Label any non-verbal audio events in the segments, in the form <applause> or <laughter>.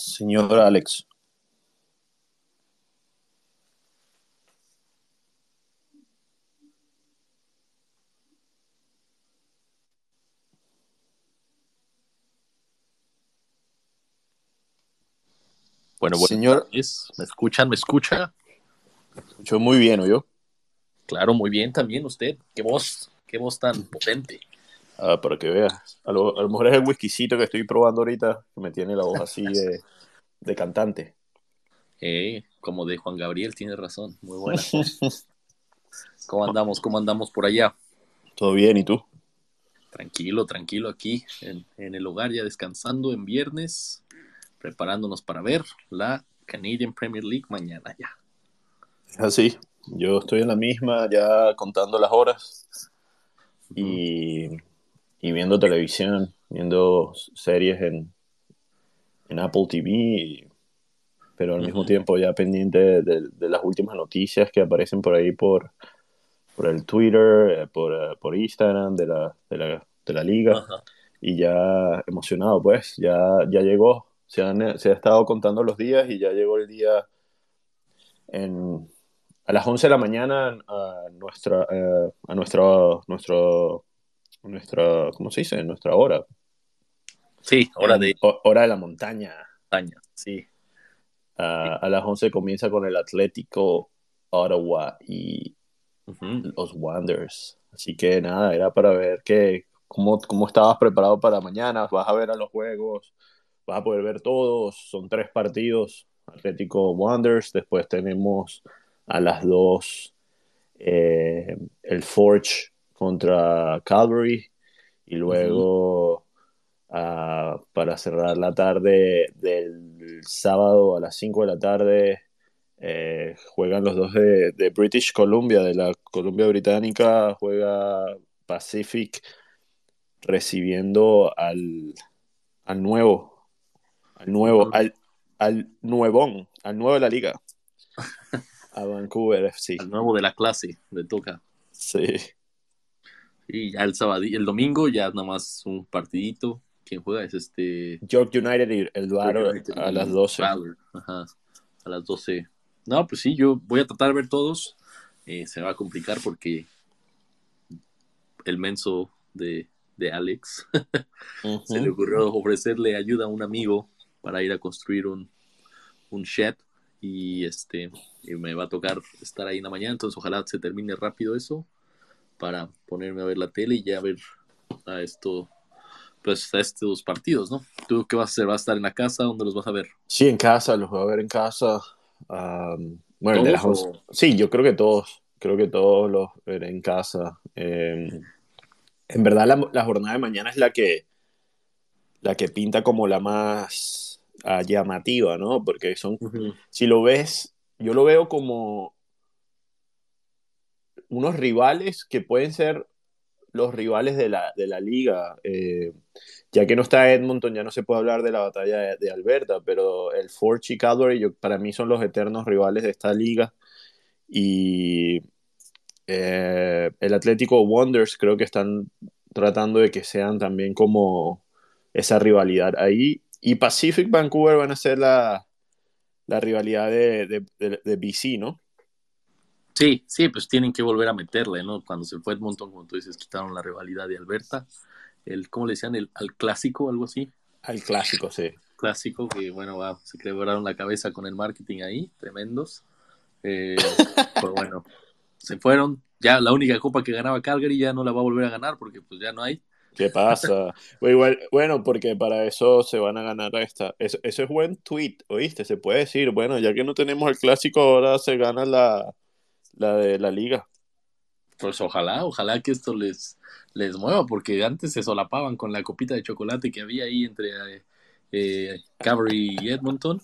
Señor Alex. Bueno, bueno, Señor- ¿me escuchan? ¿Me escucha? Escuchó muy bien, ¿oyó? Claro, muy bien también usted. Qué voz, qué voz tan potente. Ah, para que veas. A lo, a lo mejor es el whiskycito que estoy probando ahorita que me tiene la voz así de, de cantante. Eh, como de Juan Gabriel, tiene razón. Muy buena. ¿Cómo andamos? ¿Cómo andamos por allá? ¿Todo bien? ¿Y tú? Tranquilo, tranquilo aquí en, en el hogar, ya descansando en viernes, preparándonos para ver la Canadian Premier League mañana ya. Así. Yo estoy en la misma, ya contando las horas y, y viendo televisión, viendo series en, en Apple TV, y- pero al mismo Ujú. tiempo ya pendiente de, de las últimas noticias que aparecen por ahí por, por el Twitter, eh, por, eh, por Instagram de la, de la, de la liga. Ajá. y ya emocionado, pues, ya, ya llegó. Se, han- se ha estado contando los días y ya llegó el día en, a las 11 de la mañana a nuestra, eh, a nuestra, nuestro, nuestra, ¿cómo se dice? Nuestra hora. Sí, hora de ho- hora de la montaña. montaña. Sí. Ah, a las 11 comienza con el Atlético Ottawa y los Wanderers. Así que nada, era para ver que, cómo, cómo estabas preparado para mañana. Vas a ver a los juegos, vas a poder ver todos. Son tres partidos. Atlético Wanderers. Después tenemos a las dos eh, el Forge contra Calvary. Y luego ah, para cerrar la tarde del sábado a las 5 de la tarde eh, juegan los dos de, de British Columbia, de la Columbia Británica, juega Pacific recibiendo al, al nuevo, al nuevo, al, al nuevón, al nuevo de la liga, <laughs> a Vancouver FC. El nuevo de la clase, le toca. Sí, Y ya el sábado, el domingo ya nada más un partidito. ¿Quién juega? Es este York United y el a las 12. Valor, Ajá, a las 12. No, pues sí, yo voy a tratar de ver todos. Eh, se va a complicar porque el menso de, de Alex <laughs> se le ocurrió ofrecerle ayuda a un amigo para ir a construir un, un shed y este y me va a tocar estar ahí en la mañana, entonces ojalá se termine rápido eso para ponerme a ver la tele y ya ver a esto pues a estos partidos, ¿no? ¿Tú qué vas a hacer? ¿Vas a estar en la casa? ¿Dónde los vas a ver? Sí, en casa, los voy a ver en casa. Am, bueno, de las ¿Todos 11. o- Sí, yo creo que todos. Creo que todos los veré en casa. Eh, en verdad, la, la jornada de mañana es la que, la que pinta como la más ah, llamativa, ¿no? Porque son, si lo ves, yo lo veo como unos rivales que pueden ser los rivales de la, de la liga. Eh, ya que no está Edmonton, ya no se puede hablar de la batalla de, Alberta, pero el Forge y Calgary para mí son los eternos rivales de esta liga. Y eh, el Atlético Wonders creo que están tratando de que sean también como esa rivalidad ahí. Y Pacific Vancouver van a ser la, la rivalidad de, de, de- de BC, ¿no? Sí, sí, pues tienen que volver a meterle, ¿no? Cuando se fue Edmonton, como tú dices, quitaron la rivalidad de Alberta. El, ¿Cómo le decían? El, al clásico, algo así. Al clásico, sí. Clásico, que bueno, va, se quebraron la cabeza con el marketing ahí, tremendos. Eh, <laughs> pero bueno, se fueron. Ya la única copa que ganaba Calgary ya no la va a volver a ganar porque pues ya no hay. ¿Qué pasa? <laughs> Igual- bueno, porque para eso se van a ganar esta. Eso, eso es buen tweet, ¿oíste? Se puede decir, bueno, ya que no tenemos el clásico, ahora se gana la, la de la liga. Pues ojalá, ojalá que esto les, les mueva, porque antes se solapaban con la copita de chocolate que había ahí entre eh, eh, Calgary y Edmonton.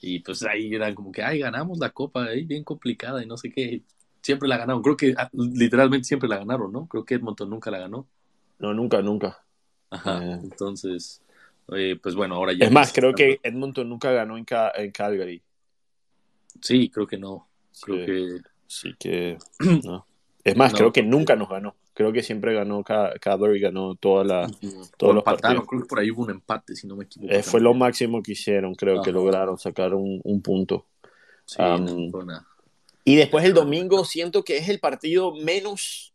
Y pues ahí eran como que, ay, ganamos la copa ahí, bien complicada y no sé qué. Siempre la ganaron. Creo que ah, literalmente siempre la ganaron, ¿no? Creo que Edmonton nunca la ganó. No, nunca, nunca. Ajá. Eh. Entonces, eh, pues bueno, ahora ya. Es más, creo que Edmonton nunca ganó en, Ca- en Calgary. Sí, creo que no. Creo Sí, que. Así que, <clears throat> no. Es más, No. creo que nunca nos ganó creo que siempre ganó Cadbury, ganó toda la, todos los partidos. Creo que por ahí hubo un empate, si no me equivoco. Eh, fue lo máximo que hicieron, creo que lograron sacar un, un punto. Sí, y después el domingo siento que es el partido menos,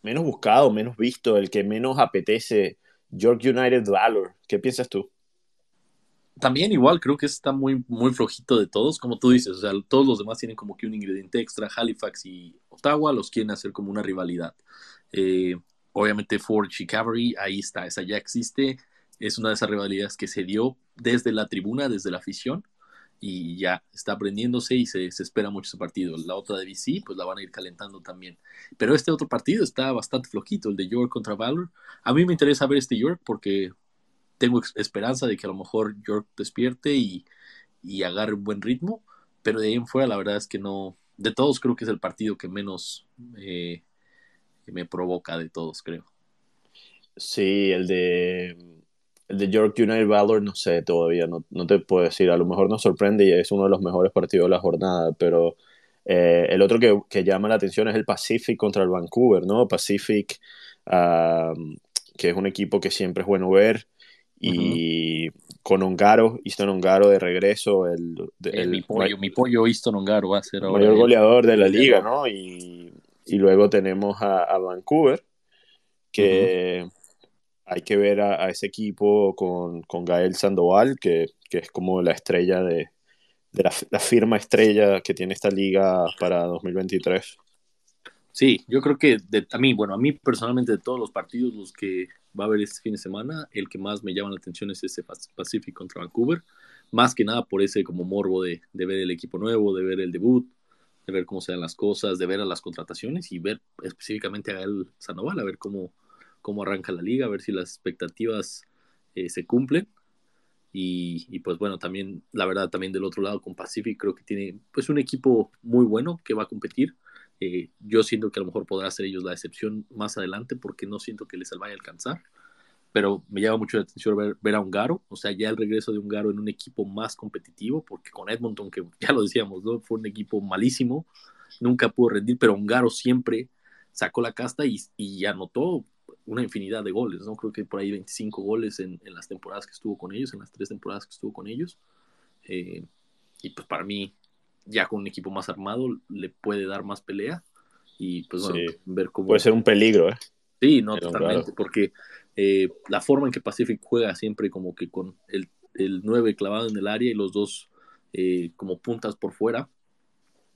menos buscado, menos visto, el que menos apetece. York United Valor. ¿Qué piensas tú? También igual, creo que está muy, muy flojito de todos, como tú dices, o sea, todos los demás tienen como que un ingrediente extra, Halifax y Ottawa los quieren hacer como una rivalidad. Eh, obviamente Ford y Cavalry, ahí está, esa ya existe, es una de esas rivalidades que se dio desde la tribuna, desde la afición, y ya está aprendiéndose y se, espera mucho ese partido. La otra de BC, pues la van a ir calentando también. Pero este otro partido está bastante flojito, el de York contra Valor. A mí me interesa ver este York porque tengo esperanza de que a lo mejor York despierte y, agarre un buen ritmo, pero de ahí en fuera la verdad es que no, de todos creo que es el partido que menos eh, me provoca de todos, creo. Sí, el de el de York United Valor, no sé todavía, no, no, te puedo decir, a lo mejor nos sorprende y es uno de los mejores partidos de la jornada, pero eh, el otro que, que, llama la atención es el Pacific contra el Vancouver, ¿no? Pacific, que es un equipo que siempre es bueno ver, y con Ongaro, Easton Ongaro de regreso, el, el, mi, pollo, mi pollo Easton Ongaro va a ser el mayor goleador de la liga, ¿no? Y, y luego tenemos a, a Vancouver, que hay que ver a, ese equipo con, con, Gael Sandoval, que, que es como la estrella de, de la, firma estrella que tiene esta liga para 2023. Sí, yo creo que de, a mí, bueno, a mí personalmente de todos los partidos, los que va a haber este fin de semana, el que más me llama la atención es ese Pacific contra Vancouver, más que nada por ese como morbo de, ver el equipo nuevo, de ver el debut, de ver cómo se dan las cosas, de ver a las contrataciones y ver específicamente a Gael Sandoval, a ver cómo, cómo arranca la liga, a ver si las expectativas eh, se cumplen. Y, pues bueno, también, la verdad, también del otro lado con Pacific creo que tiene pues un equipo muy bueno que va a competir. Eh, yo siento que a lo mejor podrá ser ellos la excepción más adelante porque no siento que les vaya a alcanzar. Pero me llama mucho la atención ver, ver a Ungaro, o sea, ya el regreso de Ungaro en un equipo más competitivo, porque con Edmonton, que ya lo decíamos, ¿no? fue un equipo malísimo, nunca pudo rendir, pero Ungaro siempre sacó la casta y, y anotó una infinidad de goles, ¿no? Creo que por ahí 25 goles en, las temporadas que estuvo con ellos, en las tres temporadas que estuvo con ellos. Eh, y pues para mí, ya con un equipo más armado, le puede dar más pelea. Y pues bueno, ver cómo. Puede ser un peligro, ¿eh? Sí, no, totalmente, porque eh, la forma en que Pacific juega siempre como que con el, el 9 clavado en el área y los dos eh, como puntas por fuera,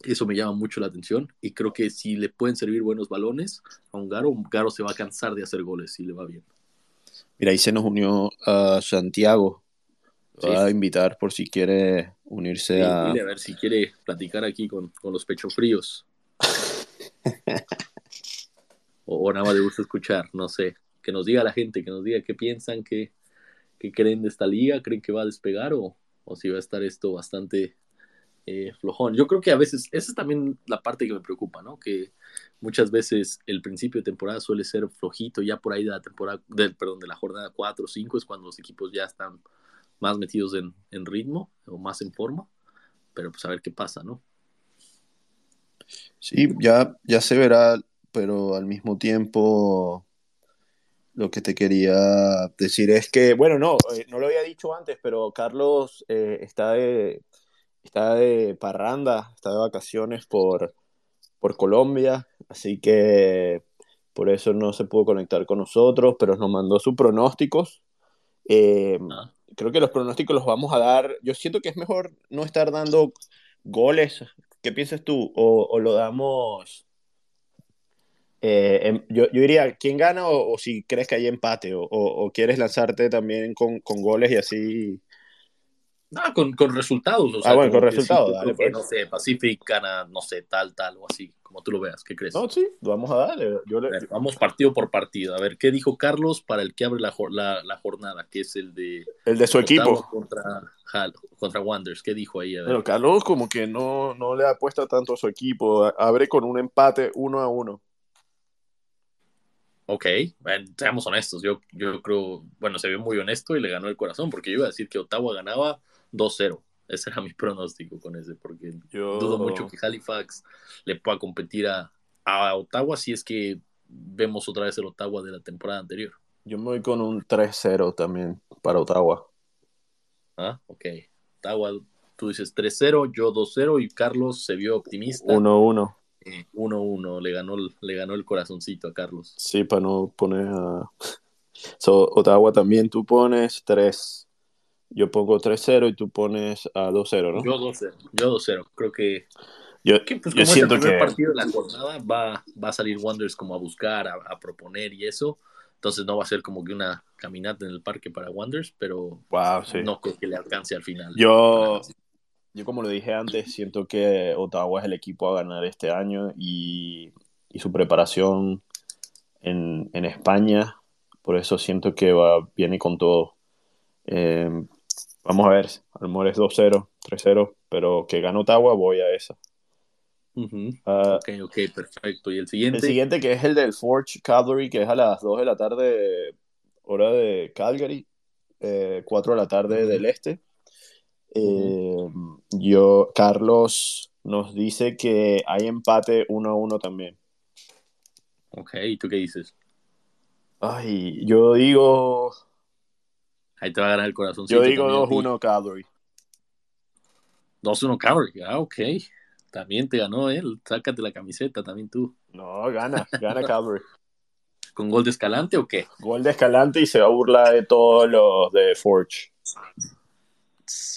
eso me llama mucho la atención y creo que si le pueden servir buenos balones a un Garo, un Garo se va a cansar de hacer goles si le va bien. Mira, ahí se nos unió a Santiago. Va a invitar por si quiere unirse a... a ver si quiere platicar aquí con, los pechos fríos. <laughs> o, nada más le gusta escuchar, no sé. Que nos diga la gente, que nos diga qué piensan, qué, creen de esta liga, creen que va a despegar o, o si va a estar esto bastante eh, flojón. Yo creo que a veces, esa es también la parte que me preocupa, ¿no? Que muchas veces el principio de temporada suele ser flojito, ya por ahí de la temporada, del, perdón, de la jornada 4 o 5 es cuando los equipos ya están más metidos en, ritmo o más en forma, pero pues a ver qué pasa, ¿no? Sí, ya, ya se verá, pero al mismo tiempo lo que te quería decir es que, bueno, no, eh, no lo había dicho antes, pero Carlos eh, está de está de parranda, está de vacaciones por, por Colombia, así que por eso no se pudo conectar con nosotros, pero nos mandó sus pronósticos. Eh, ah. Creo que los pronósticos los vamos a dar. Yo siento que es mejor no estar dando goles. ¿Qué piensas tú? ¿O, lo damos? Eh, yo, yo, diría, ¿quién gana o, si crees que hay empate? O, quieres lanzarte también con, con goles y así no, con, con resultados. ah, bueno, con resultados, dale. Pues. No sé, Pacific gana, no sé, tal, tal o así, como tú lo veas. ¿Qué crees? No, sí, vamos a darle. vamos partido por partido. A ver, ¿qué dijo Carlos para el que abre la, la, jornada? Que es el de. El de su equipo. Contra, contra Wanderers. ¿Qué dijo ahí? Bueno, Carlos, como que no, no le apuesta tanto a su equipo. Abre con un empate uno a uno. Ok, seamos honestos. Yo, yo creo, bueno, se vio muy honesto y le ganó el corazón, porque yo iba a decir que Ottawa ganaba 2-0. Ese era mi pronóstico con ese, porque yo dudo mucho que Halifax le pueda competir a, a Ottawa si es que vemos otra vez el Ottawa de la temporada anterior. Yo me voy con un 3-0 también para Ottawa. Ah, ok. Ottawa, tú dices 3-0, yo 2-0 y Carlos se vio optimista. 1-1. 1-1, le ganó, le ganó el corazoncito a Carlos. Sí, para no poner a... <laughs> So, Ottawa también tú pones 3. Yo pongo 3-0 y tú pones a 2-0, ¿no? Yo 2-0. Yo 2-0. Creo que yo, que, pues, yo como siento es el primer que partido de la jornada, va, va a salir Wanderers como a buscar, a, a, proponer y eso. Entonces no va a ser como que una caminata en el parque para Wanderers, pero wow, sí. no creo que le alcance al final. Yo, yo como lo dije antes, siento que Ottawa es el equipo a ganar este año y, y su preparación en, en, España, por eso siento que va, viene con todo. Eh, vamos a ver, a lo mejor es 2-0, 3-0, pero que gane Ottawa, voy a esa. Uh -huh. uh, ok, ok, perfecto. ¿Y el siguiente? El siguiente que es el del Forge Cavalry, que es a las 2 de la tarde, hora de Calgary, eh, 4 de la tarde uh -huh. del este. Eh, -huh. Yo, Carlos nos dice que hay empate 1 a 1 también. Ok, ¿y tú qué dices? Ay, yo digo. Ahí te va a ganar el corazón. Yo digo 2-1 Cavalry. 2-1 Cavalry, ah, ok. También te ganó él. Sácate la camiseta también tú. No, gana, gana Calvary. <laughs> ¿Con gol de Escalante o qué? Gol de Escalante y se va a burlar de todos los de Forge.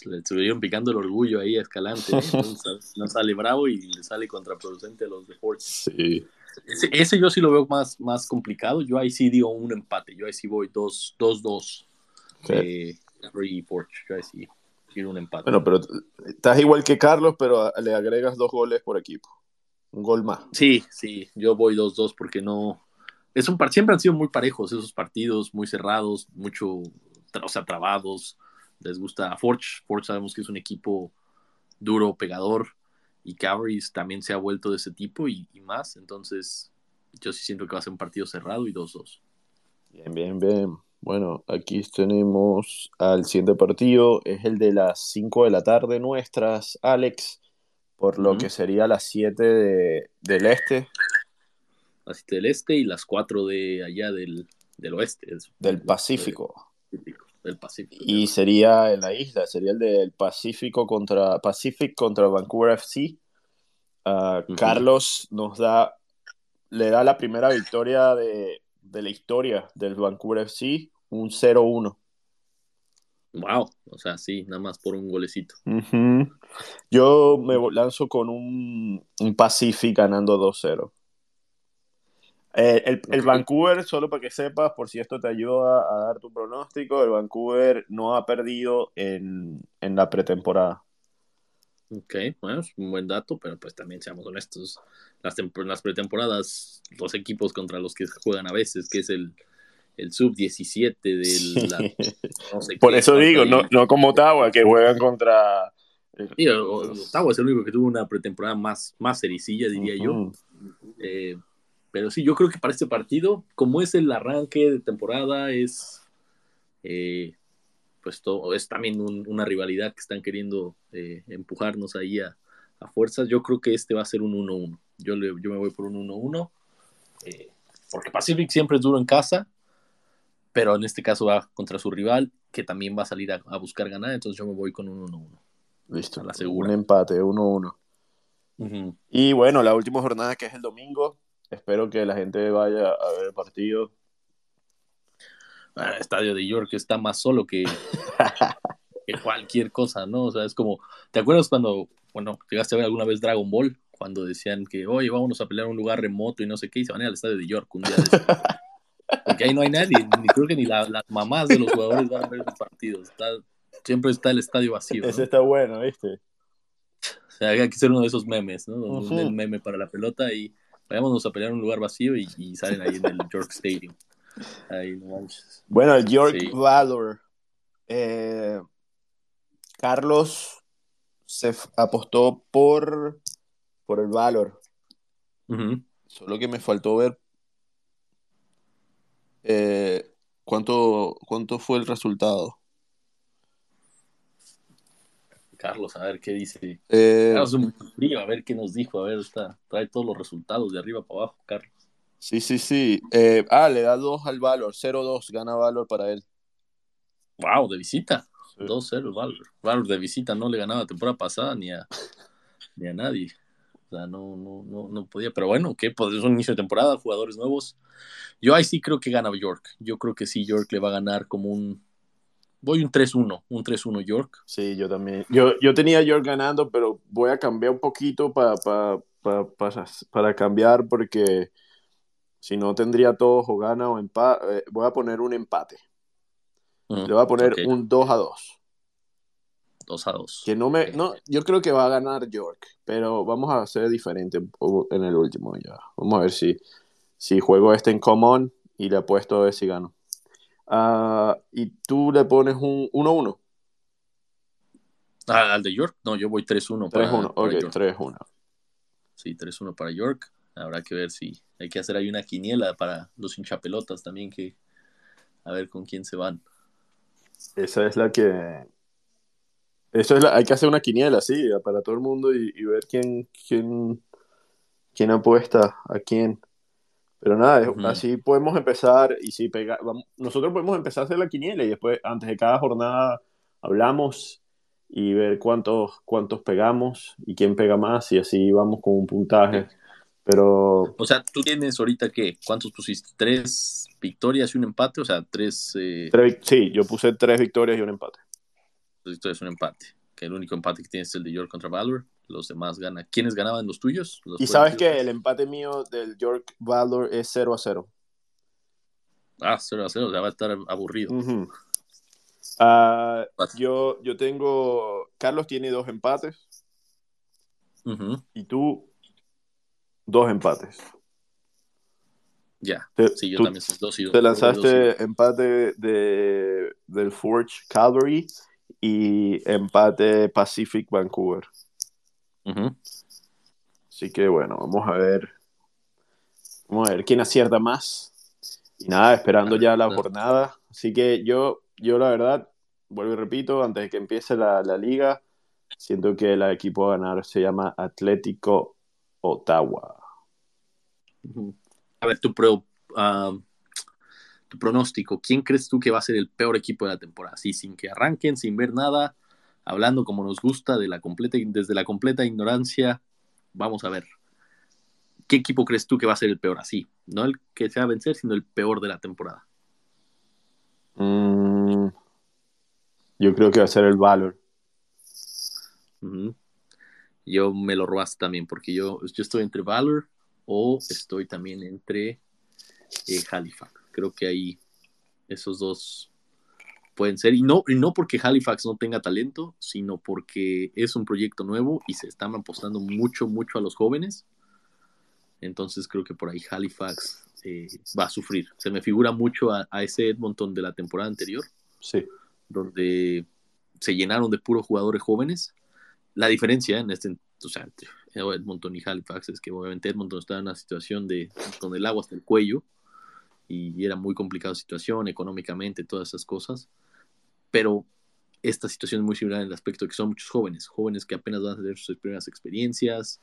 Le estuvieron picando el orgullo ahí a Escalante. ¿eh? <laughs> no sale bravo y le sale contraproducente a los de Forge. Sí. Ese, ese, yo sí lo veo más, más complicado. Yo ahí sí digo un empate. Yo ahí sí voy 2-2. Eh, y sí quiero un empate. Bueno, pero estás igual que Carlos, pero le agregas dos goles por equipo. Un gol más. Sí, sí, yo voy 2-2 porque no. Es un par... Siempre han sido muy parejos esos partidos, muy cerrados, mucho, o sea, trabados. Les gusta Forge. Forge sabemos que es un equipo duro, pegador. Y Cavalry's también se ha vuelto de ese tipo y, y más. Entonces, yo sí siento que va a ser un partido cerrado y 2-2. Bien, bien, bien. Bueno, aquí tenemos al siguiente partido, es el de las 5 de la tarde nuestras, Alex, por lo uh -huh. que sería las 7 de, del este. Las 7 del este y las 4 de allá del, del oeste. Del Pacífico. Del Pacífico. Y sería en la isla, sería el del Pacífico contra Pacific contra Vancouver FC. Uh, uh -huh. Carlos nos da, le da la primera victoria de, de la historia del Vancouver FC, un 0-1. Wow, o sea, sí, nada más por un golecito. Uh -huh. Yo me lanzo con un, un Pacific ganando 2-0. Eh, el, el, Vancouver, solo para que sepas, por si esto te ayuda a dar tu pronóstico, el Vancouver no ha perdido en, en la pretemporada. Ok, bueno, es un buen dato, pero pues también seamos honestos. Las, las pretemporadas, los equipos contra los que juegan a veces, que es el, el sub-17 del... La, no sé Por qué, eso digo, no, no como Ottawa, que juegan contra... Sí, Ottawa es el único que tuvo una pretemporada más, más ericilla, diría uh -huh. yo. Eh, pero sí, yo creo que para este partido, como es el arranque de temporada, es... Eh, pues todo, es también un, una rivalidad que están queriendo eh, empujarnos ahí a, a, fuerzas. Yo creo que este va a ser un 1-1. Yo, le, yo me voy por un 1-1. Eh, porque Pacific siempre es duro en casa, pero en este caso va contra su rival, que también va a salir a, a buscar ganar. Entonces yo me voy con un 1-1. Listo. La segura. Un empate, 1-1. Uh -huh. Y bueno, la última jornada que es el domingo. Espero que la gente vaya a ver el partido el estadio de York está más solo que, <laughs> que, cualquier cosa, ¿no? O sea, es como, ¿te acuerdas cuando, bueno, llegaste a ver alguna vez Dragon Ball? Cuando decían que, oye, vámonos a pelear en un lugar remoto y no sé qué, y se van a ir al estadio de York un día de eso. <laughs> Porque ahí no hay nadie, ni creo que ni la, las mamás de los jugadores van a ver los partidos. Está, siempre está el estadio vacío. ¿no? Ese está bueno, ¿viste? O sea, hay que ser uno de esos memes, ¿no? Uh -huh. El meme para la pelota y vayámonos a pelear en un lugar vacío y, y salen ahí en el York Stadium. Ay, no bueno, el York sí. Valor. Eh, Carlos se apostó por, por el Valor. Uh -huh. Solo que me faltó ver eh, cuánto, cuánto fue el resultado. Carlos, a ver qué dice. Eh, Carlos es un frío, a ver qué nos dijo. A ver, está, trae todos los resultados de arriba para abajo, Carlos. Sí, sí, sí. Eh, ah, le da 2 al Valor, 0-2 gana Valor para él. Wow, de visita. Sí. 2-0 Valor. Valor de visita no le ganaba la temporada pasada ni a, <laughs> ni a nadie. O sea, no, no, no, no podía. Pero bueno, que pues es un inicio de temporada, jugadores nuevos. Yo ahí sí creo que gana York. Yo creo que sí, York le va a ganar como un. Voy un 3-1, un 3-1 York. Sí, yo también. Yo, yo tenía York ganando, pero voy a cambiar un poquito para para cambiar porque si no tendría todos o gana o empate. voy a poner un empate. Mm, Le voy a poner ok, un 2 a 2. 2 a 2. Que no me, no, yo creo que va a ganar York, pero vamos a hacer diferente en el último ya. Vamos a ver si, si juego este en common y le apuesto a ver si gano. Ah, y tú le pones un 1-1. Ah, al de York, no, yo voy 3-1 para, 3-1. para Ok, York. 3-1. Sí, 3-1 para York. Habrá que ver si hay que hacer ahí una quiniela para los hinchapelotas también, que a ver con quién se van. Esa es la que. Eso es la, hay que hacer una quiniela, sí, para todo el mundo y, y ver quién, quién, quién apuesta a quién. Pero nada, es- Ujú. así podemos empezar y si pega, vamos- nosotros podemos empezar a hacer la quiniela y después, antes de cada jornada, hablamos y ver cuántos, cuántos pegamos y quién pega más y así vamos con un puntaje. Pero O sea, tú tienes ahorita que, ¿cuántos pusiste? ¿Tres victorias y un empate? O sea, tres eh, tres- sí, yo puse tres victorias y un empate. victorias y un empate. Que el único empate que tienes es el de York contra Valor. Los demás ganan. ¿Quiénes ganaban los tuyos? Los Y sabes que el empate mío del York Valor es 0 a 0. Ah, 0 a 0, o sea, va a estar aburrido. Vas. yo, yo tengo. Carlos tiene dos empates y tú dos empates. Ya. Sí, yo tú también soy dos y dos. te Dos lanzaste empate de, del Forge Calvary y empate Pacific Vancouver. Ujú. Así que bueno, vamos a ver. Vamos a ver quién acierta más. Y nada, esperando ya la jornada. Así que yo, yo la verdad, vuelvo y repito, antes de que empiece la, la liga, siento que el equipo a ganar se llama Atlético Ottawa. A ver, tu, pro- tu pronóstico. ¿Quién crees tú que va a ser el peor equipo de la temporada? Así, sin que arranquen, sin ver nada, hablando como nos gusta, de la completa, desde la completa ignorancia. Vamos a ver. ¿Qué equipo crees tú que va a ser el peor? Así, no el que se va a vencer, sino el peor de la temporada. Mm, yo creo que va a ser el Valor. Yo me lo robaste también, porque yo, yo estoy entre Valor o estoy también entre eh, Halifax. Creo que ahí esos dos pueden ser. Y no, y no porque Halifax no tenga talento, sino porque es un proyecto nuevo y se están apostando mucho, mucho a los jóvenes. Entonces creo que por ahí Halifax eh, va a sufrir. Se me figura mucho a, a ese Edmonton de la temporada anterior Sí. donde se llenaron de puros jugadores jóvenes. La diferencia en este, o sea, Edmonton y Halifax es que obviamente Edmonton estaba en una situación de con el agua hasta el cuello y era muy complicada situación económicamente, todas esas cosas. Pero esta situación es muy similar en el aspecto de que son muchos jóvenes, jóvenes que apenas van a tener sus primeras experiencias.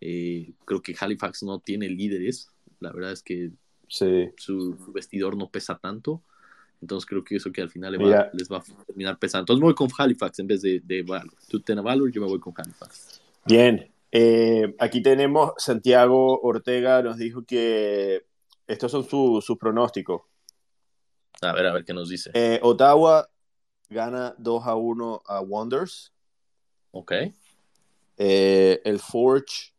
Eh, creo que Halifax no tiene líderes. La verdad es que Sí. su, su vestidor no pesa tanto. Entonces creo que eso que al final le va- les va a terminar pesando. Entonces me voy con Halifax en vez de, de Valor. Tú ten a Valor, yo me voy con Halifax. Bien. Eh, aquí tenemos Santiago Ortega, nos dijo que estos son su- sus pronósticos. A ver, a ver qué nos dice. Eh, Ottawa gana 2 a 1 a Wonders. Ok. Eh, el Forge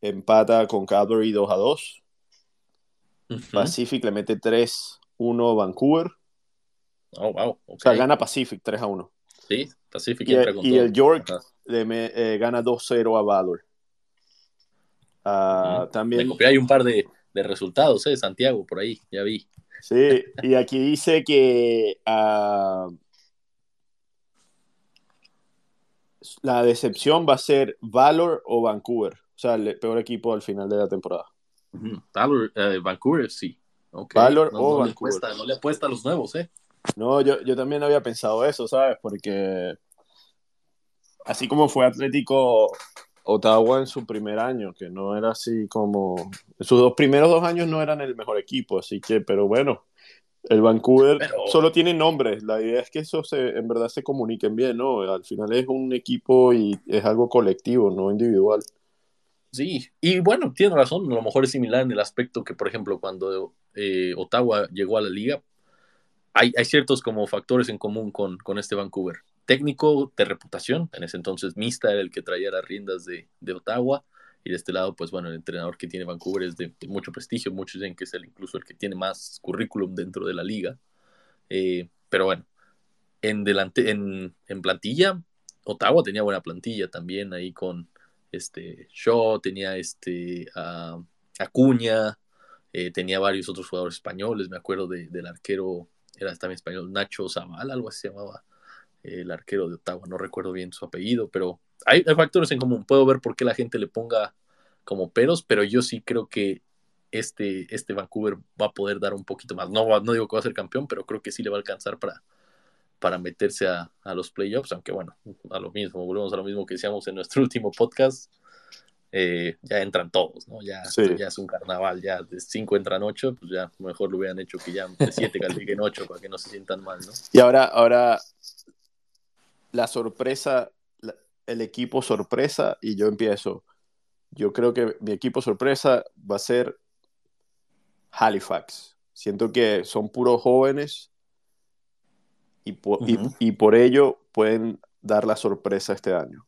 empata con Calgary 2 a 2. Ujú. Pacific le mete 3-1 a Vancouver. Oh, wow. O ok. sea, gana Pacific 3 a 1. Sí, Pacific Y, entra con y todo. el York le me- eh, gana 2-0 a Valor. Ujú. También, Me ahí un par de, de resultados, ¿eh? Santiago, por ahí, ya vi. sí, y aquí dice que ah, la decepción va a ser Valor o Vancouver. O sea, el peor equipo al final de la temporada. Valor, eh, Vancouver, sí. Ok. Valor no, o no le Vancouver. apuesta, no le apuesta a los nuevos, ¿eh? No, yo, yo también había pensado eso, ¿sabes? Porque así como fue Atlético Ottawa en su primer año, que no era así como... Sus dos primeros dos años no eran el mejor equipo, así que, pero bueno, el Vancouver solo tiene nombres. La idea es que eso se, en verdad se comuniquen bien, ¿no? Al final es un equipo y es algo colectivo, no individual. Sí, y bueno, tiene razón, a lo mejor es similar en el aspecto que, por ejemplo, cuando eh, Ottawa llegó a la liga, hay, hay, ciertos como factores en común con, con este Vancouver técnico de reputación, en ese entonces Mista era el que traía las riendas de, Ottawa, y de este lado, pues bueno, el entrenador que tiene Vancouver es de, mucho prestigio, muchos dicen que es el, incluso el que tiene más currículum dentro de la liga, eh, pero bueno, en, delante, en, plantilla, Ottawa tenía buena plantilla también ahí con este Shaw, tenía este Acuña, eh, tenía varios otros jugadores españoles, me acuerdo de, del arquero, era también español, Nacho Zaval, algo así se llamaba el arquero de Ottawa, no recuerdo bien su apellido, pero hay, factores en común. Puedo ver por qué la gente le ponga como peros, pero yo sí creo que este, este Vancouver va a poder dar un poquito más. No, no digo que va a ser campeón, pero creo que sí le va a alcanzar para, para meterse a, los playoffs, aunque bueno, a lo mismo, volvemos a lo mismo que decíamos en nuestro <laughs> último podcast. Eh, ya entran todos, ¿no? Ya, ya es un carnaval, ya de cinco entran ocho, pues ya mejor lo hubieran hecho que ya de siete <laughs> califiquen ocho para que no se sientan mal, ¿no? Y ahora, ahora la sorpresa, el equipo sorpresa, y yo empiezo. Yo creo que mi equipo sorpresa va a ser Halifax. Siento que son puros jóvenes y por, y, por ello pueden dar la sorpresa este año.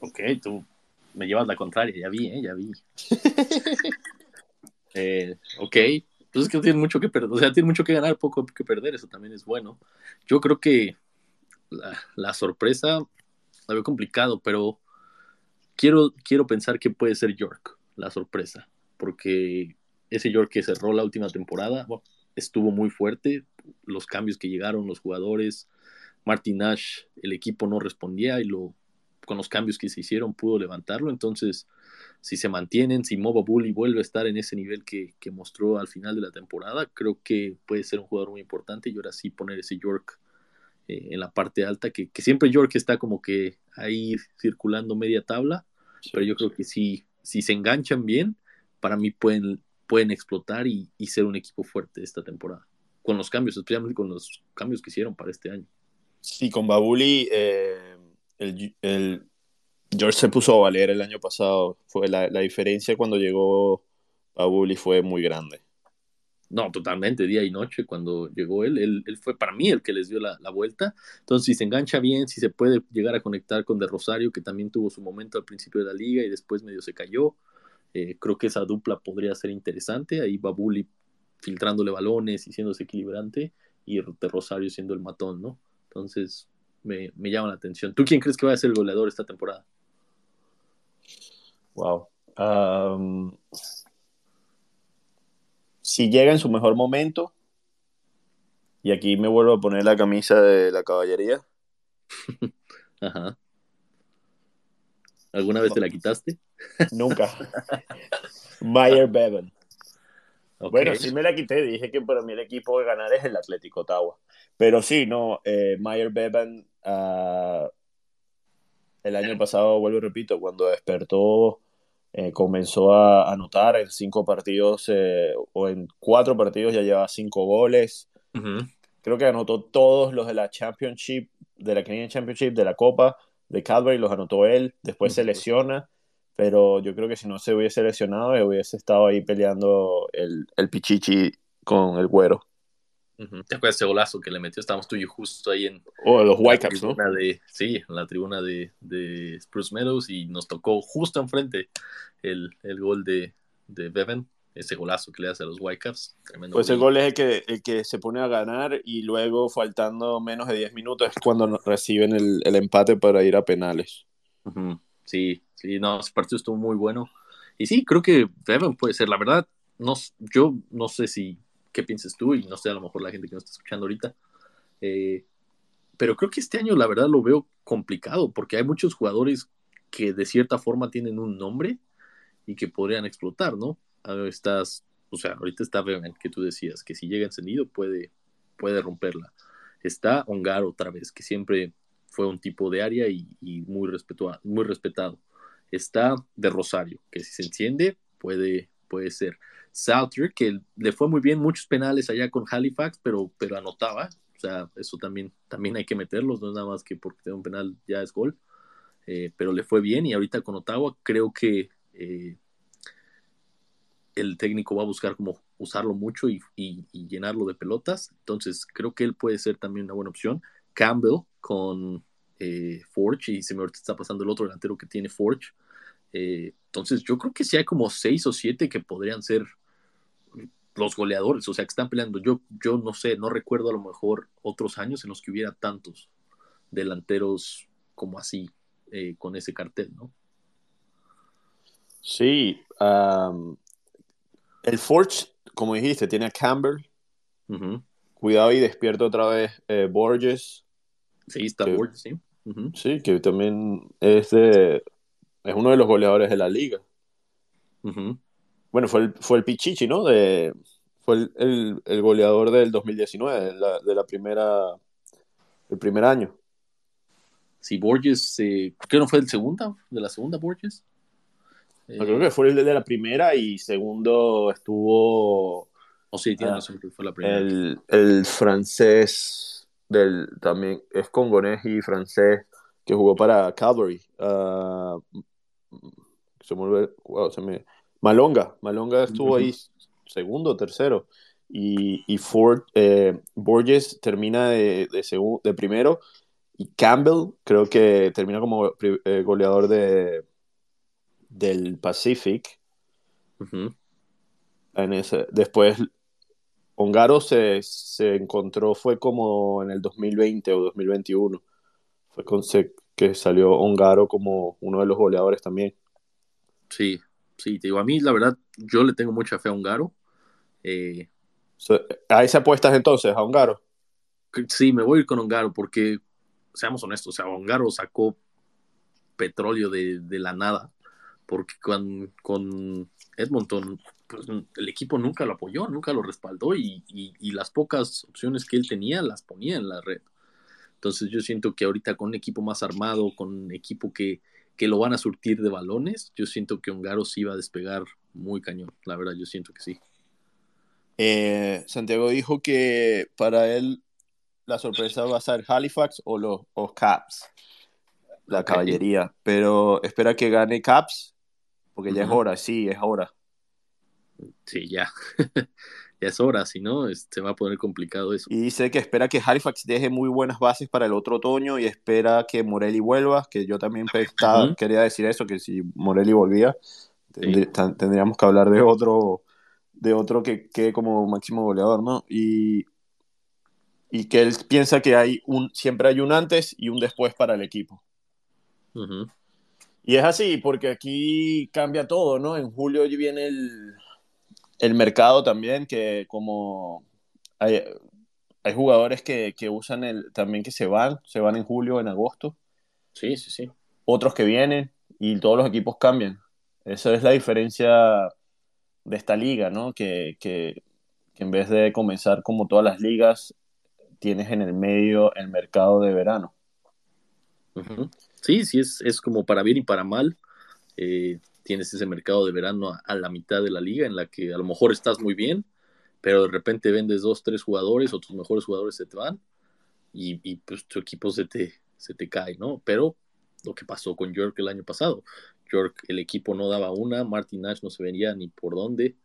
Ok, tú me llevas la contraria, ya vi, ¿eh? ya vi. <laughs> eh, ok, entonces pues que tiene mucho que perder, o sea, tiene mucho que ganar, poco que perder, eso también es bueno. Yo creo que la, sorpresa la veo complicado, pero quiero, quiero pensar que puede ser York la sorpresa, porque ese York que cerró la última temporada estuvo muy fuerte, los cambios que llegaron, los jugadores, Martin Nash, el equipo no respondía y lo, con los cambios que se hicieron pudo levantarlo, entonces si se mantienen, si Moba Bully vuelve a estar en ese nivel que, que, mostró al final de la temporada, creo que puede ser un jugador muy importante y ahora sí poner ese York eh, en la parte alta, que, siempre York está como que ahí circulando media tabla, pero yo creo que si, si se enganchan bien, para mí pueden, pueden explotar y, ser un equipo fuerte esta temporada, con los cambios, especialmente con los cambios que hicieron para este año. Sí, con Babuli, eh, el, George se puso a valer el año pasado. Fue la, la diferencia cuando llegó Babuli fue muy grande. No, totalmente, día y noche cuando llegó él, él, fue para mí el que les dio la, vuelta. Entonces, si se engancha bien, si se puede llegar a conectar con De Rosario, que también tuvo su momento al principio de la liga y después medio se cayó, eh, creo que esa dupla podría ser interesante. Ahí va Bully filtrándole balones y siéndose equilibrante y De Rosario siendo el matón, ¿no? Entonces, me, llama la atención. ¿Tú quién crees que va a ser el goleador esta temporada? Wow si llega en su mejor momento, y aquí me vuelvo a poner la camisa de la caballería. <laughs> Ajá. ¿Alguna vez te la quitaste? Nunca. Mayer Bevan. Bueno, sí me la quité. Dije que para mí el equipo de ganar es el Atlético Ottawa. Pero sí, no. Eh, Mayer Bevan, ah, el año pasado, vuelvo y repito, cuando despertó eh, comenzó a anotar en cinco partidos eh, o en cuatro partidos ya lleva cinco goles. Creo que anotó todos los de la Championship, de la Canadian Championship, de la Copa, de Calvary, los anotó él. Después se lesiona, pero yo creo que si no se hubiese lesionado, hubiese estado ahí peleando el, el Pichichi con el güero. ¿Te acuerdas ese golazo que le metió? Estábamos tú y yo justo ahí en. Oh, los Whitecaps, ¿no? De, sí, en la tribuna de, de, Spruce Meadows y nos tocó justo enfrente el, el gol de, de Bevan, ese golazo que le hace a los Whitecaps. Pues el gol es el que, el que se pone a ganar y luego, faltando menos de 10 minutos, es cuando reciben el, el empate para ir a penales. Sí, sí, no, ese partido estuvo muy bueno. Y sí, creo que Bevan puede ser, la verdad, no, yo no sé si qué piensas tú y no sé, a lo mejor la gente que nos está escuchando ahorita. Eh, pero creo que este año la verdad lo veo complicado porque hay muchos jugadores que de cierta forma tienen un nombre y que podrían explotar, ¿no? Estás, o sea, ahorita está Bevan, que tú decías, que si llega encendido puede, puede romperla. Está Ongar otra vez, que siempre fue un tipo de área y, muy, muy respetado. Está de Rosario, que si se enciende puede, puede ser. Salter, que le fue muy bien, muchos penales allá con Halifax, pero, pero anotaba. O sea, eso también, también hay que meterlos, no es nada más que porque tiene un penal ya es gol. Eh, pero le fue bien y ahorita con Ottawa creo que eh, el técnico va a buscar como usarlo mucho y, llenarlo de pelotas. Entonces creo que él puede ser también una buena opción. Campbell con eh, Forge y se me está pasando el otro delantero que tiene Forge. entonces yo creo que sí hay como seis o siete que podrían ser los goleadores, o sea, que están peleando. Yo, yo no sé, no recuerdo a lo mejor otros años en los que hubiera tantos delanteros como así, eh, con ese cartel, ¿no? Sí, el Forge, como dijiste, tiene a Campbell. Cuidado y despierto otra vez eh, Borges. Sí, está Borges, sí. Sí, que también es, es uno de los goleadores de la liga. Bueno, fue el, fue el Pichichi, ¿no? De, fue el, el, goleador del 2019, de la, de la primera, el primer año. Sí, Borges, eh, ¿qué no fue el segundo? ¿De la segunda Borges? creo que fue el de la primera y segundo estuvo... Oh, sí, tiene ah, fue la primera. El, el, francés del, también, es congonés y francés, que jugó para Calvary. Uh, se me, wow, se me Malonga, Malonga estuvo ahí segundo, tercero. Y, y Ford, eh, Borges termina de, de, de, primero. Y Campbell creo que termina como eh, goleador de, del Pacific. en ese, después, Ongaro se, se, encontró, fue como en el 2020 o 2021. Fue con, que salió Ongaro como uno de los goleadores también. Sí, sí, te digo, a mí la verdad, yo le tengo mucha fe a Ungaro. Eh, ¿Ahí se apuestas entonces a Ungaro? Sí, me voy a ir con Ungaro porque, seamos honestos, o sea, Ungaro sacó petróleo de, la nada, porque con, con Edmonton pues, el equipo nunca lo apoyó, nunca lo respaldó y, y, las pocas opciones que él tenía las ponía en la red. Entonces yo siento que ahorita con un equipo más armado, con un equipo que, que lo van a surtir de balones, yo siento que Ongaro sí va a despegar muy cañón. La verdad, yo siento que sí. Eh, Santiago dijo que para él la sorpresa va a ser Halifax o los Caps, la caballería. Pero espera que gane Caps, porque ya es hora, sí, es hora. Sí, ya. <laughs> ya es hora, si no, se va a poner complicado eso. Y dice que espera que Halifax deje muy buenas bases para el otro otoño y espera que Morelli vuelva, que yo también quería decir eso, que si Morelli volvía, tendríamos que hablar de otro, de otro que quede como máximo goleador, ¿no? Y, y que él piensa que hay un, siempre hay un antes y un después para el equipo. Y es así, porque aquí cambia todo, ¿no? En julio viene el, el mercado también, que como hay, hay jugadores que, que, usan el, también que se van, se van en julio, en agosto. Sí, sí, sí. Otros que vienen y todos los equipos cambian. Esa es la diferencia de esta liga, ¿no? Que, que, que en vez de comenzar como todas las ligas, tienes en el medio el mercado de verano. Sí, sí, es, es, como para bien y para mal. Eh, tienes ese mercado de verano a, la mitad de la liga en la que a lo mejor estás muy bien, pero de repente vendes dos, tres jugadores o tus mejores jugadores se te van y, y pues tu equipo se te, se te cae, ¿no? Pero lo que pasó con York el año pasado. York, el equipo no daba una, Martin Nash no se venía ni por dónde,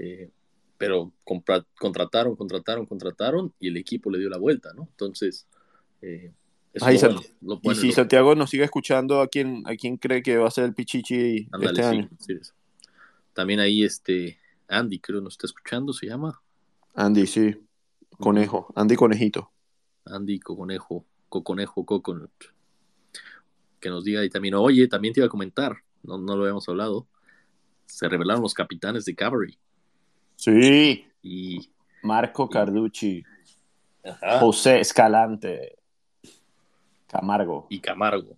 eh, pero contrataron, contrataron, contrataron y el equipo le dio la vuelta, ¿no? Entonces, eh, y si Santiago nos sigue escuchando, ¿a quién, ¿a quién cree que va a ser el Pichichi este año? También ahí este Andy, creo, nos está escuchando, ¿se llama? Andy, sí. Conejo. Andy Conejito. Andy Conejo. Coconejo Coconut. Que nos diga y también, oye, también te iba a comentar, no, no lo habíamos hablado. Se revelaron los capitanes de Cavalry. Sí. Y Marco Carducci. José Escalante. Camargo. Y Camargo.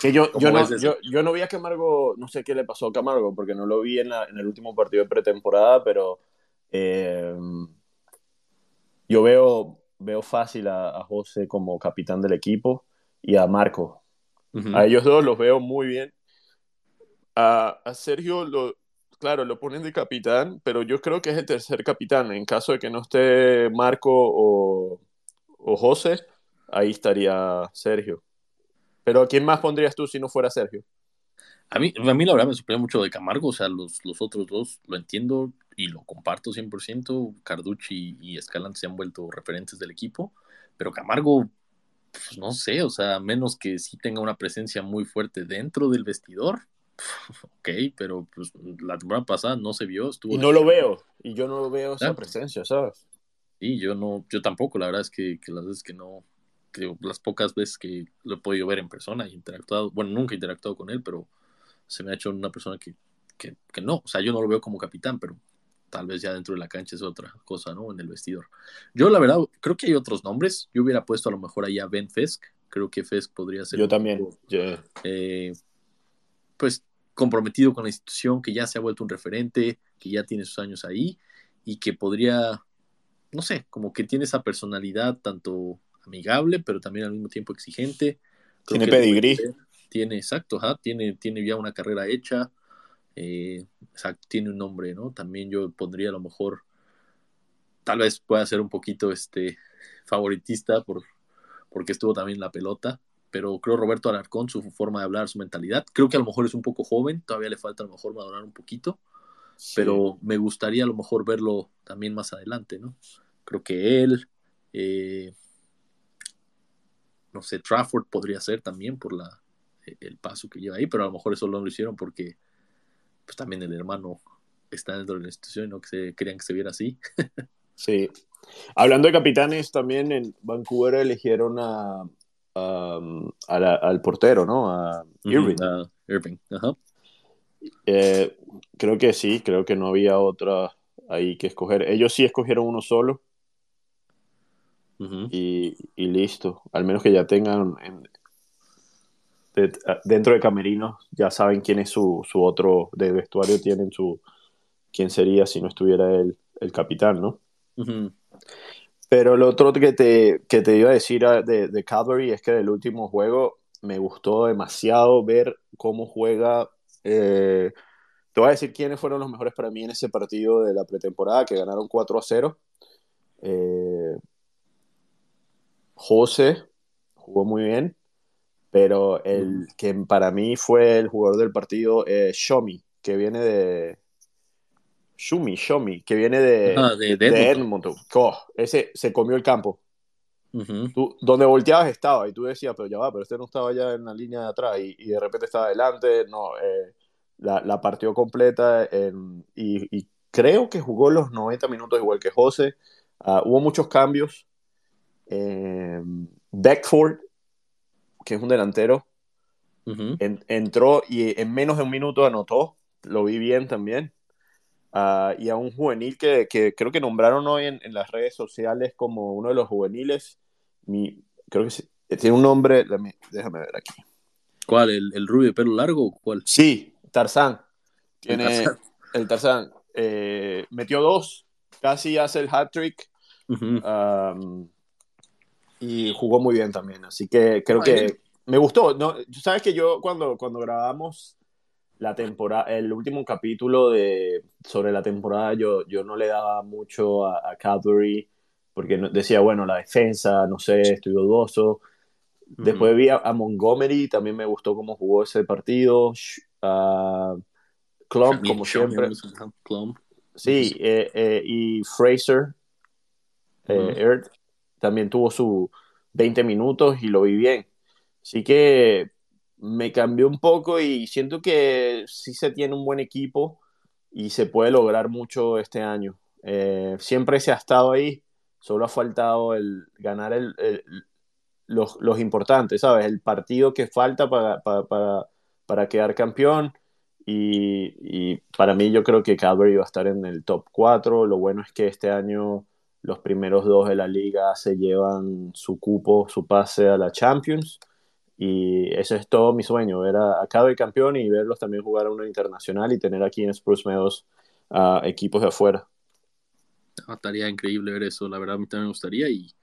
Que yo, yo, no, yo, no vi a Camargo, no sé qué le pasó a Camargo, porque no lo vi en, en el último partido de pretemporada, pero eh, yo veo veo fácil a, José como capitán del equipo y a Marco. A ellos dos los veo muy bien. A, Sergio, lo, claro, lo ponen de capitán, pero yo creo que es el tercer capitán. En caso de que no esté Marco o, o José, ahí estaría Sergio. Pero ¿quién más pondrías tú si no fuera Sergio? A mí, a mí la verdad me sorprende mucho de Camargo, o sea, los, los otros dos lo entiendo y lo comparto 100%. Carducci y Escalante se han vuelto referentes del equipo, pero Camargo, pues no sé, o sea, menos que sí tenga una presencia muy fuerte dentro del vestidor. <laughs> Ok, pero pues la temporada pasada no se vio. Estuvo y no lo veo, y yo no veo esa presencia, ¿sabes? Sí, yo no, yo tampoco, la verdad es que, que las veces que no, que las pocas veces que lo he podido ver en persona y interactuado, bueno, nunca he interactuado con él, pero se me ha hecho una persona que, que, no, o sea, yo no lo veo como capitán, pero tal vez ya dentro de la cancha es otra cosa, ¿no? En el vestidor. Yo, la verdad, creo que hay otros nombres. Yo hubiera puesto a lo mejor ahí a Ben Fesk. Creo que Fesk podría ser. Yo también. Eh, pues comprometido con la institución, que ya se ha vuelto un referente, que ya tiene sus años ahí y que podría, no sé, como que tiene esa personalidad tanto amigable, pero también al mismo tiempo exigente. tiene pedigrí. Tiene, exacto, tiene, tiene ya una carrera hecha, eh, tiene un nombre, ¿no? También yo pondría a lo mejor, tal vez pueda ser un poquito este favoritista por, porque estuvo también en la pelota, pero creo Roberto Alarcón, su forma de hablar, su mentalidad, creo que a lo mejor es un poco joven, todavía le falta a lo mejor madurar un poquito, pero me gustaría a lo mejor verlo también más adelante, ¿no? Creo que él, eh, no sé, Trafford podría ser también por la, el paso que lleva ahí, pero a lo mejor eso no lo hicieron porque pues también el hermano está dentro de la institución y no que se, querían que se viera así. <laughs> sí. Hablando de capitanes, también en Vancouver eligieron a, al portero, ¿no? A Irving. Irving. Eh, creo que sí, creo que no había otra ahí que escoger. Ellos sí escogieron uno solo y, listo. Al menos que ya tengan dentro de Camerino, ya saben quién es su, otro de vestuario, tienen su quién sería si no estuviera el, el capitán, ¿no? Pero lo otro que te, que te iba a decir ah, de, de Calvary es que del último juego me gustó demasiado ver cómo juega. Eh, te voy a decir quiénes fueron los mejores para mí en ese partido de la pretemporada, que ganaron 4 a 0. Eh, José jugó muy bien, pero el que para mí fue el jugador del partido es Shomi, que viene de... Shumi, Shomi, que viene de, ah, de, Edmonton. ese se comió el campo. tú, donde volteabas estaba y tú decías, pero ya va, pero este no estaba ya en la línea de atrás y, de repente estaba adelante. No, eh, la, partió completa y, creo que jugó los 90 minutos igual que José. Ah, hubo muchos cambios. Eh, Beckford, que es un delantero, entró y en menos de un minuto anotó. Lo vi bien también. Ah, y a un juvenil que, creo que nombraron hoy en, las redes sociales como uno de los juveniles. Mi, creo que tiene un nombre, déjame ver aquí. ¿Cuál? ¿El, rubio de pelo largo? ¿Cuál? Sí, Tarzán. Tiene el Tarzán. Eh, metió dos, casi hace el hat trick y jugó muy bien también. Así que creo que me gustó. ¿no? Sabes que yo cuando, cuando grabamos la temporada, el último capítulo de, sobre la temporada, yo, yo no le daba mucho a, a Calvary porque decía, bueno, la defensa, no sé, estoy dudoso. Después vi a, Montgomery, también me gustó cómo jugó ese partido. Uh, Klump, como siempre. Sí, eh, eh, y Fraser, eh, también tuvo su 20 minutos y lo vi bien. Así que me cambió un poco y siento que sí se tiene un buen equipo y se puede lograr mucho este año. Eh, siempre se ha estado ahí, solo ha faltado el ganar el, los, los, importantes, ¿sabes? El partido que falta para, para, para, quedar campeón. Y, y, para mí yo creo que Calvary va a estar en el top 4. Lo bueno es que este año los primeros dos de la liga se llevan su cupo, su pase a la Champions. Y ese es todo mi sueño, ver a, cada el campeón y verlos también jugar a una internacional y tener aquí en Spurs Meadows uh, equipos de afuera. estaría increíble ver eso, la verdad a mí también me gustaría y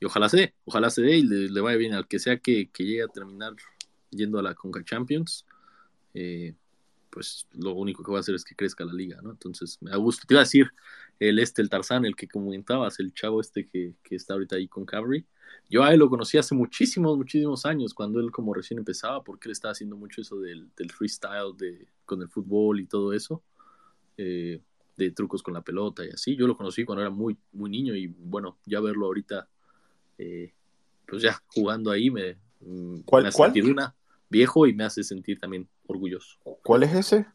y ojalá se dé, ojalá se dé y le, vaya bien al que sea que, que, llegue a terminar yendo a la Conca Champions. Eh, pues lo único que va a hacer es que crezca la liga, ¿no? Entonces, me da gusto. Te iba a decir, el este, el Tarzán, el que comentabas, el chavo este que, que está ahorita ahí con Cavalry. Yo a él lo conocí hace muchísimos, muchísimos años, cuando él como recién empezaba, porque él estaba haciendo mucho eso del, del freestyle de, con el fútbol y todo eso. Eh, de trucos con la pelota y así. Yo lo conocí cuando era muy, muy niño y bueno, ya verlo ahorita, eh, pues ya jugando ahí me, mm, ¿Cuál, me hace cuál? sentir una viejo y me hace sentir también orgulloso. ¿Cuál es ese?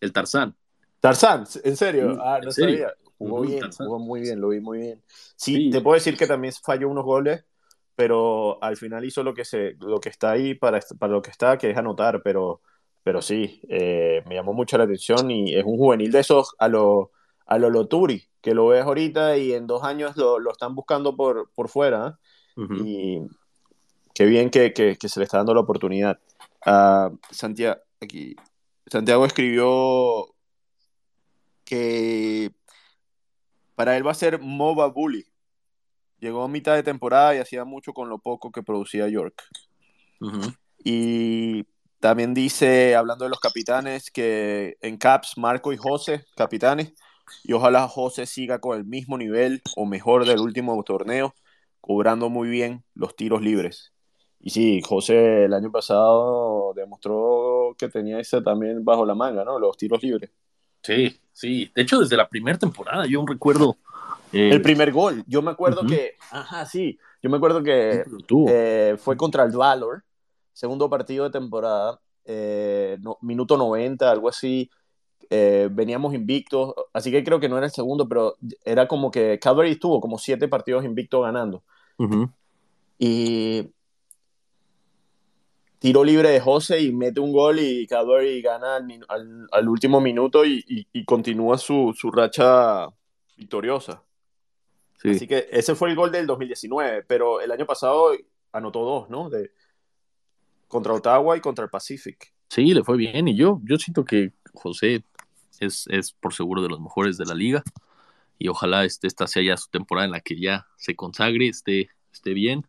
El Tarzán. Tarzán, ¿en serio? Ah, ¿en no serio? sabía. Jugó Ujú, bien, Tarzán. jugó muy bien, lo vi muy bien. Sí, Sí. te puedo decir que también falló unos goles, pero al final hizo lo que se, lo que está ahí para, para lo que está, que es anotar, pero, pero sí, eh, me llamó mucho la atención y es un juvenil de esos a lo, a lo Loturi, que lo ves ahorita y en dos años lo, lo están buscando por, por fuera, ¿eh? Ujú. y qué bien que, que- que se le está dando la oportunidad. Ah, Santiago, aquí, Santiago escribió que para él va a ser MOBA Bully. Llegó a mitad de temporada y hacía mucho con lo poco que producía York. Y también dice, hablando de los capitanes, que en Caps, Marco y José, capitanes, y ojalá José siga con el mismo nivel o mejor del último torneo, cobrando muy bien los tiros libres. Y sí, José el año pasado demostró que tenía ese también bajo la manga, ¿no? Los tiros libres. Sí, sí. De hecho, desde la primera temporada yo recuerdo. eh, El primer gol, yo me acuerdo Ujú. que, ajá, sí, yo me acuerdo que eh, fue contra el Valor, segundo partido de temporada, eh, no- minuto 90, algo así. eh, veníamos invictos, así que creo que no era el segundo, pero era como que Calvary estuvo como siete partidos invictos ganando. Ujú. Y tiro libre de José y mete un gol y Calvary gana al, min- al- al último minuto y, y- y continúa su, su racha victoriosa. Sí. Así que ese fue el gol del 2019, pero el año pasado anotó dos, ¿no? De, contra Ottawa y contra el Pacific. Sí, le fue bien. Y yo, yo siento que José es, es por seguro de los mejores de la liga. Y ojalá este, esta sea ya su temporada en la que ya se consagre, esté, esté bien.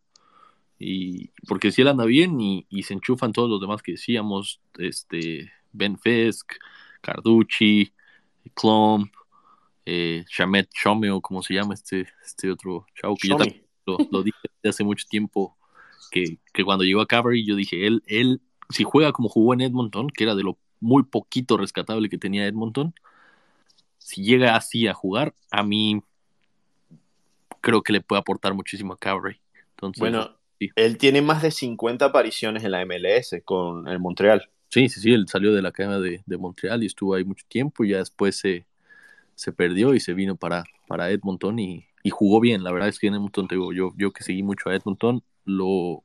Y porque si él anda bien y, y se enchufan todos los demás que decíamos, este, Ben Fisk, Carducci, Klump, eh, Shamet Shomeo, como se llama este, este otro chavo que yo también lo, lo dije desde hace mucho tiempo que, que cuando llegó a Cavalry yo dije, él, él, si juega como jugó en Edmonton, que era de lo muy poquito rescatable que tenía Edmonton, si llega así a jugar, a mí creo que le puede aportar muchísimo a Cavalry. Entonces, Bueno, sí. él tiene más de 50 apariciones en la MLS con el Montreal. sí, sí, sí, él salió de la academia de, de Montreal y estuvo ahí mucho tiempo, y ya después se, se perdió y se vino para, para Edmonton y, y jugó bien. La verdad es que en Edmonton, te digo, yo, yo que seguí mucho a Edmonton, lo,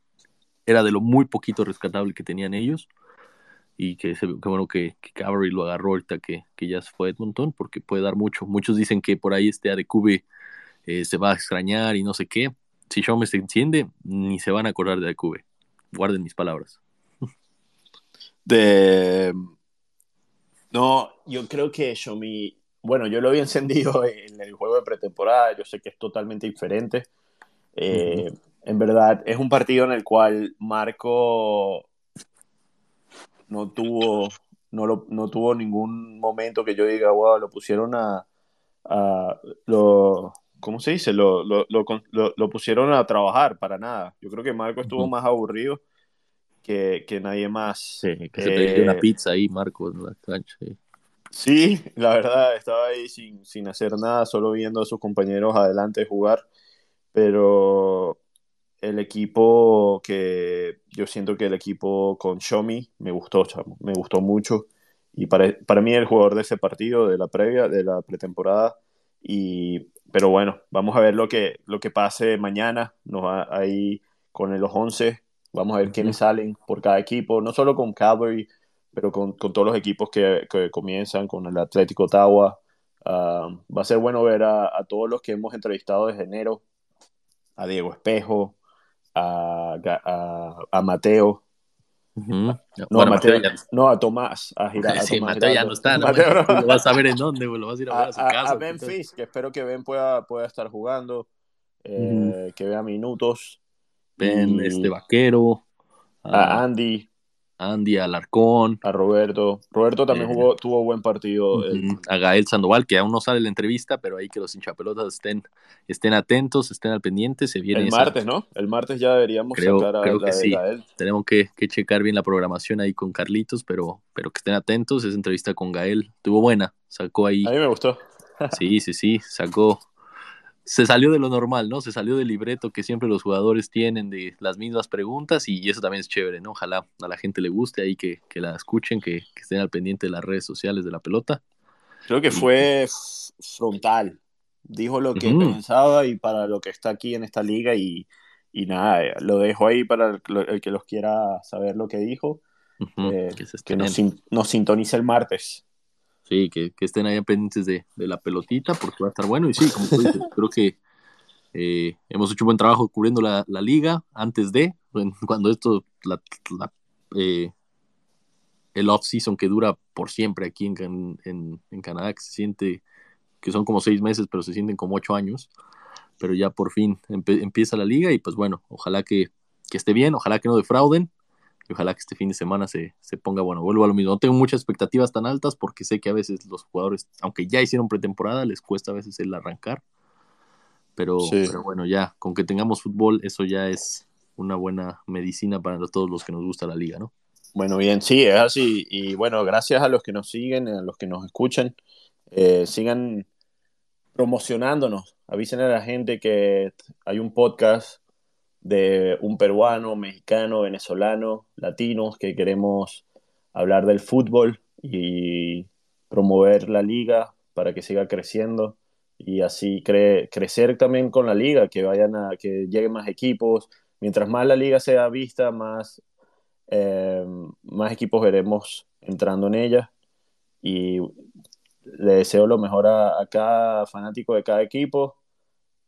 era de lo muy poquito rescatable que tenían ellos. Y que, se, que bueno que, que Cavalry lo agarró ahorita que, que ya se fue a Edmonton, porque puede dar mucho. Muchos dicen que por ahí este ADQB eh, se va a extrañar y no sé qué. Si Xiaomi se enciende, ni se van a acordar de ADQB. Guarden mis palabras. De... No, yo creo que Xiaomi, bueno, yo lo había encendido <laughs> en el juego de pretemporada, yo sé que es totalmente diferente. Eh, En verdad, es un partido en el cual Marco no tuvo, no, lo- no tuvo ningún momento que yo diga, wow, lo pusieron a, a- lo, ¿cómo se dice? Lo, lo, lo, lo- pusieron a trabajar para nada. Yo creo que Marco estuvo más aburrido que, que nadie más. Sí, que se Eh, una pizza ahí, Marco, en la cancha. sí. Sí, la verdad, estaba ahí sin, sin hacer nada, solo viendo a sus compañeros adelante jugar, pero el equipo que yo siento que el equipo con Shomi me gustó, chamo, me gustó mucho y para, para mí el jugador de ese partido, de la previa, de la pretemporada, y, pero bueno, vamos a ver lo que, lo que pase mañana, nos va ahí con los 11, vamos a ver quiénes salen por cada equipo, no solo con Calvary, pero con, con todos los equipos que, que comienzan, con el Atlético Ottawa. Ah, va a ser bueno ver a, a todos los que hemos entrevistado desde enero, a Diego Espejo, a, a Mateo, Ujú. no, Bueno, a Mateo, Mateo ya- no, a Tomás, a, Gira- <laughs> a Sí, Tomás Mateo ya Giraldo. no está, ¿no? Mateo no. Lo vas a ver en dónde, lo vas a ir a ver a, a su casa. a Ben Fisk, que espero que Ben pueda, pueda estar jugando. eh, que vea minutos. Ven, este vaquero. A Andy. Andy Alarcón. A Roberto. Roberto también eh, jugó, tuvo buen partido. A Gael Sandoval, que aún no sale la entrevista, pero ahí que los hinchapelotas estén, estén atentos, estén al pendiente. Se viene el martes, ¿no? El martes ya deberíamos sacar a creo que sí. Tenemos que, checar bien la programación ahí con Carlitos, pero, pero que estén atentos. Esa entrevista con Gael tuvo buena. Sacó ahí. A mí me gustó. sí, sí, sí. Sacó, se salió de lo normal, ¿no? Se salió del libreto que siempre los jugadores tienen de las mismas preguntas y eso también es chévere, ¿no? Ojalá a la gente le guste ahí que, la escuchen, que, estén al pendiente de las redes sociales de la pelota. Creo que fue frontal. Dijo lo que pensaba y para lo que está aquí en esta liga y, nada, lo dejo ahí para el, que los quiera saber lo que dijo. Eh, que, nos, nos sintonice el martes. Sí, que, estén ahí pendientes de, la pelotita porque va a estar bueno. Y sí, como tú dices, <laughs> creo que eh, hemos hecho un buen trabajo cubriendo la, liga antes de, cuando esto, la, eh, el off-season que dura por siempre aquí en, en, Canadá, que se siente que son como seis meses, pero se sienten como ocho años. Pero ya por fin empieza la liga y pues bueno, ojalá que, que esté bien, ojalá que no defrauden y ojalá que este fin de semana se, ponga bueno. Vuelvo a lo mismo. No tengo muchas expectativas tan altas porque sé que a veces los jugadores, aunque ya hicieron pretemporada, les cuesta a veces el arrancar. Pero, pero bueno, ya, con que tengamos fútbol, eso ya es una buena medicina para todos los que nos gusta la liga, ¿no? Bueno, bien, sí, es así. Y bueno, gracias a los que nos siguen, a los que nos escuchan. Eh, sigan promocionándonos. Avisen a la gente que hay un podcast de un peruano, mexicano, venezolano, latinos que queremos hablar del fútbol y promover la liga para que siga creciendo y así crecer también con la liga, que vayan a que lleguen más equipos. Mientras más la liga sea vista, más, eh, más equipos veremos entrando en ella. Y le deseo lo mejor a, a cada fanático de cada equipo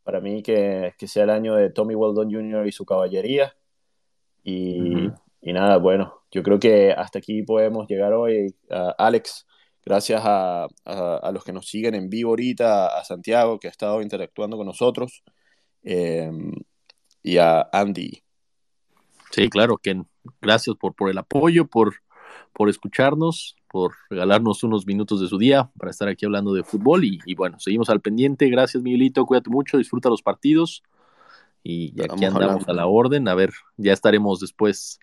para mí que, que, sea el año de Tommy Weldon Jr. y su caballería. Y, y, nada, bueno, yo creo que hasta aquí podemos llegar hoy. Alex, gracias a, a, los que nos siguen en vivo ahorita, a Santiago, que ha estado interactuando con nosotros, em, y a Andy. Sí, claro, que gracias por, por el apoyo, por, por escucharnos por regalarnos unos minutos de su día para estar aquí hablando de fútbol. Y, bueno, seguimos al pendiente. Gracias, Miguelito. Cuídate mucho, disfruta los partidos. Y, aquí andamos a la orden. A ver, ya estaremos después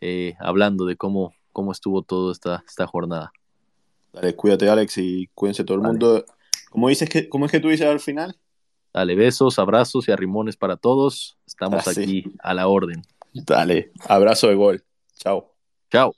eh, hablando de cómo, cómo estuvo toda esta, esta jornada. Dale, cuídate, Alex, y cuídense todo el mundo. ¿Cómo, dices que, ¿Cómo es que tú dices al final? Dale, besos, abrazos y arrimones para todos. Estamos ah, aquí a la orden. Dale, abrazo de gol. Chao. Chao.